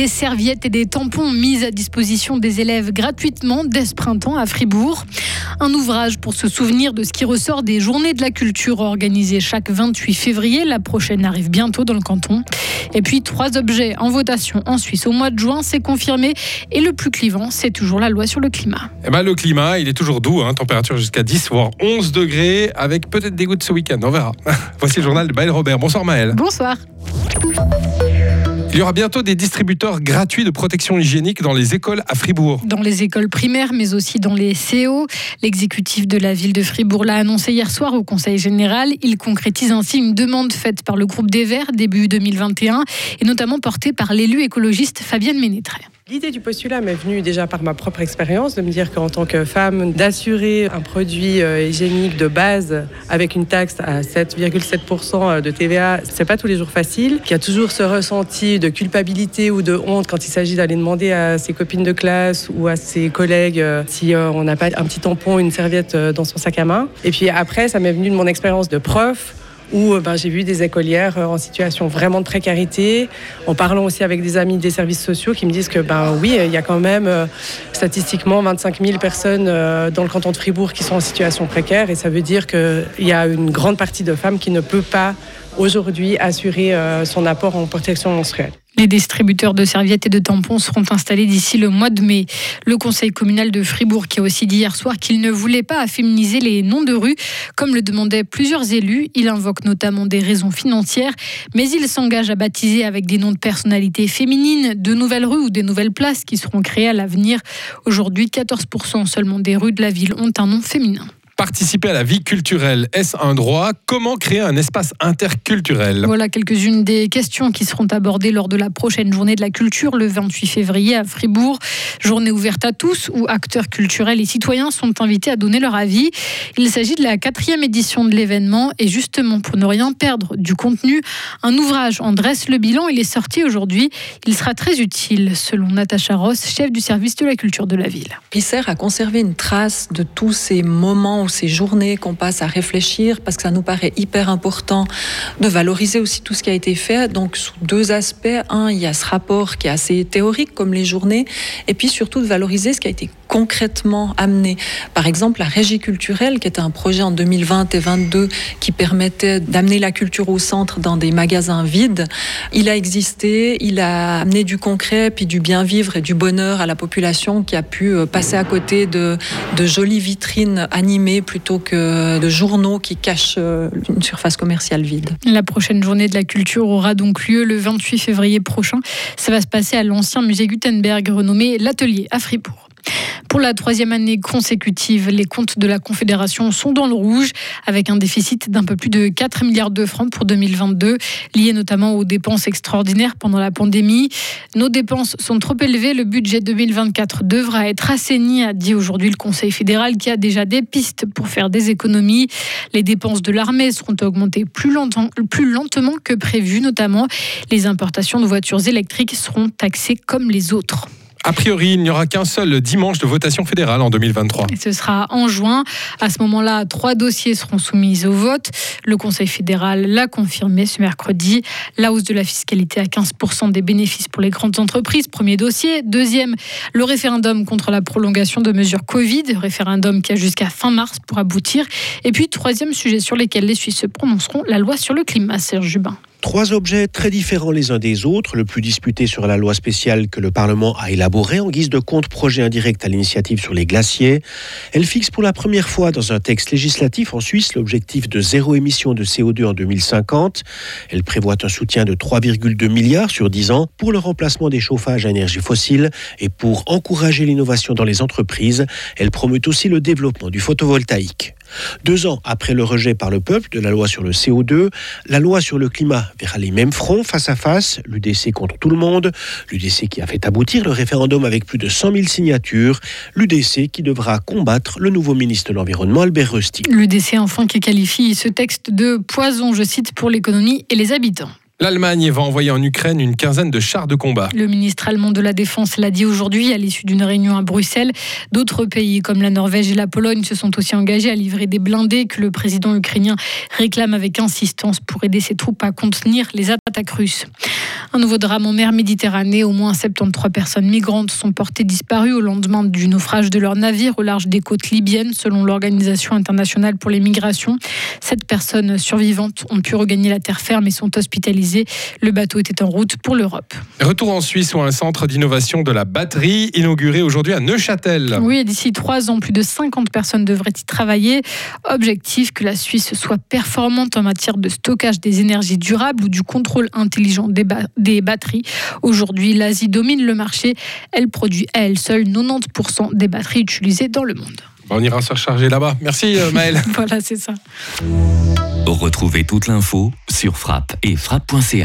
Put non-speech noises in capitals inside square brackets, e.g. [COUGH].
des serviettes et des tampons mis à disposition des élèves gratuitement dès ce printemps à Fribourg. Un ouvrage pour se souvenir de ce qui ressort des journées de la culture organisées chaque 28 février. La prochaine arrive bientôt dans le canton. Et puis trois objets en votation en Suisse au mois de juin, c'est confirmé. Et le plus clivant, c'est toujours la loi sur le climat. Eh ben, le climat, il est toujours doux, hein, température jusqu'à 10 voire 11 degrés, avec peut-être des gouttes ce week-end, on verra. [LAUGHS] Voici le journal de Maël Robert. Bonsoir Maël. Bonsoir. Il y aura bientôt des distributeurs gratuits de protection hygiénique dans les écoles à Fribourg. Dans les écoles primaires, mais aussi dans les CO. L'exécutif de la ville de Fribourg l'a annoncé hier soir au Conseil général. Il concrétise ainsi une demande faite par le groupe des Verts début 2021 et notamment portée par l'élu écologiste Fabienne Ménétret. L'idée du postulat m'est venue déjà par ma propre expérience, de me dire qu'en tant que femme, d'assurer un produit euh, hygiénique de base avec une taxe à 7,7% de TVA, c'est pas tous les jours facile. Qu'il y a toujours ce ressenti de culpabilité ou de honte quand il s'agit d'aller demander à ses copines de classe ou à ses collègues euh, si euh, on n'a pas un petit tampon, une serviette dans son sac à main. Et puis après, ça m'est venu de mon expérience de prof où ben, j'ai vu des écolières euh, en situation vraiment de précarité, en parlant aussi avec des amis des services sociaux qui me disent que ben, oui, il y a quand même euh, statistiquement 25 000 personnes dans le canton de Fribourg qui sont en situation précaire et ça veut dire qu'il y a une grande partie de femmes qui ne peut pas aujourd'hui assurer son apport en protection menstruelle. Les distributeurs de serviettes et de tampons seront installés d'ici le mois de mai. Le conseil communal de Fribourg qui a aussi dit hier soir qu'il ne voulait pas afféminiser les noms de rues, comme le demandaient plusieurs élus. Il invoque notamment des raisons financières, mais il s'engage à baptiser avec des noms de personnalités féminines de nouvelles rues ou des nouvelles places qui seront créées à l'avenir. Aujourd'hui, 14% seulement des rues de la ville ont un nom féminin. Participer à la vie culturelle, est-ce un droit? Comment créer un espace interculturel? Voilà quelques-unes des questions qui seront abordées lors de la prochaine journée de la culture le 28 février à Fribourg. Journée ouverte à tous où acteurs culturels et citoyens sont invités à donner leur avis. Il s'agit de la quatrième édition de l'événement et justement pour ne rien perdre du contenu, un ouvrage en dresse le bilan. Il est sorti aujourd'hui. Il sera très utile selon Natacha Ross, chef du service de la culture de la ville. Il sert à conserver une trace de tous ces moments ces journées qu'on passe à réfléchir, parce que ça nous paraît hyper important de valoriser aussi tout ce qui a été fait. Donc, sous deux aspects. Un, il y a ce rapport qui est assez théorique, comme les journées, et puis surtout de valoriser ce qui a été concrètement amené. Par exemple, la régie culturelle, qui était un projet en 2020 et 2022 qui permettait d'amener la culture au centre dans des magasins vides. Il a existé, il a amené du concret, puis du bien vivre et du bonheur à la population qui a pu euh, passer à côté de, de jolies vitrines animées plutôt que de journaux qui cachent euh, une surface commerciale vide. La prochaine journée de la culture aura donc lieu le 28 février prochain. Ça va se passer à l'ancien musée Gutenberg renommé l'Atelier à Fribourg. Pour la troisième année consécutive, les comptes de la Confédération sont dans le rouge, avec un déficit d'un peu plus de 4 milliards de francs pour 2022, lié notamment aux dépenses extraordinaires pendant la pandémie. Nos dépenses sont trop élevées, le budget 2024 devra être assaini, a dit aujourd'hui le Conseil fédéral, qui a déjà des pistes pour faire des économies. Les dépenses de l'armée seront augmentées plus, plus lentement que prévu, notamment les importations de voitures électriques seront taxées comme les autres. A priori, il n'y aura qu'un seul dimanche de votation fédérale en 2023. Et ce sera en juin. À ce moment-là, trois dossiers seront soumis au vote. Le Conseil fédéral l'a confirmé ce mercredi. La hausse de la fiscalité à 15% des bénéfices pour les grandes entreprises, premier dossier. Deuxième, le référendum contre la prolongation de mesures Covid, référendum qui a jusqu'à fin mars pour aboutir. Et puis, troisième sujet sur lequel les Suisses se prononceront, la loi sur le climat, Serge Jubin. Trois objets très différents les uns des autres, le plus disputé sera la loi spéciale que le Parlement a élaborée en guise de compte-projet indirect à l'initiative sur les glaciers. Elle fixe pour la première fois dans un texte législatif en Suisse l'objectif de zéro émission de CO2 en 2050. Elle prévoit un soutien de 3,2 milliards sur 10 ans pour le remplacement des chauffages à énergie fossile et pour encourager l'innovation dans les entreprises. Elle promeut aussi le développement du photovoltaïque. Deux ans après le rejet par le peuple de la loi sur le CO2, la loi sur le climat verra les mêmes fronts face à face, l'UDC contre tout le monde, l'UDC qui a fait aboutir le référendum avec plus de 100 000 signatures, l'UDC qui devra combattre le nouveau ministre de l'Environnement Albert Rusty. L'UDC enfin qui qualifie ce texte de poison, je cite, pour l'économie et les habitants. L'Allemagne va envoyer en Ukraine une quinzaine de chars de combat. Le ministre allemand de la Défense l'a dit aujourd'hui à l'issue d'une réunion à Bruxelles. D'autres pays comme la Norvège et la Pologne se sont aussi engagés à livrer des blindés que le président ukrainien réclame avec insistance pour aider ses troupes à contenir les attaques russes. Un nouveau drame en mer Méditerranée. Au moins 73 personnes migrantes sont portées disparues au lendemain du naufrage de leur navire au large des côtes libyennes, selon l'Organisation internationale pour les migrations. Sept personnes survivantes ont pu regagner la terre ferme et sont hospitalisées le bateau était en route pour l'Europe. Retour en Suisse où un centre d'innovation de la batterie inauguré aujourd'hui à Neuchâtel. Oui, d'ici trois ans, plus de 50 personnes devraient y travailler. Objectif que la Suisse soit performante en matière de stockage des énergies durables ou du contrôle intelligent des, des batteries. Aujourd'hui, l'Asie domine le marché. Elle produit à elle seule 90% des batteries utilisées dans le monde. On ira se recharger là-bas. Merci euh, Maëlle. [LAUGHS] voilà, c'est ça. Retrouvez toute l'info sur frappe et frappe.ca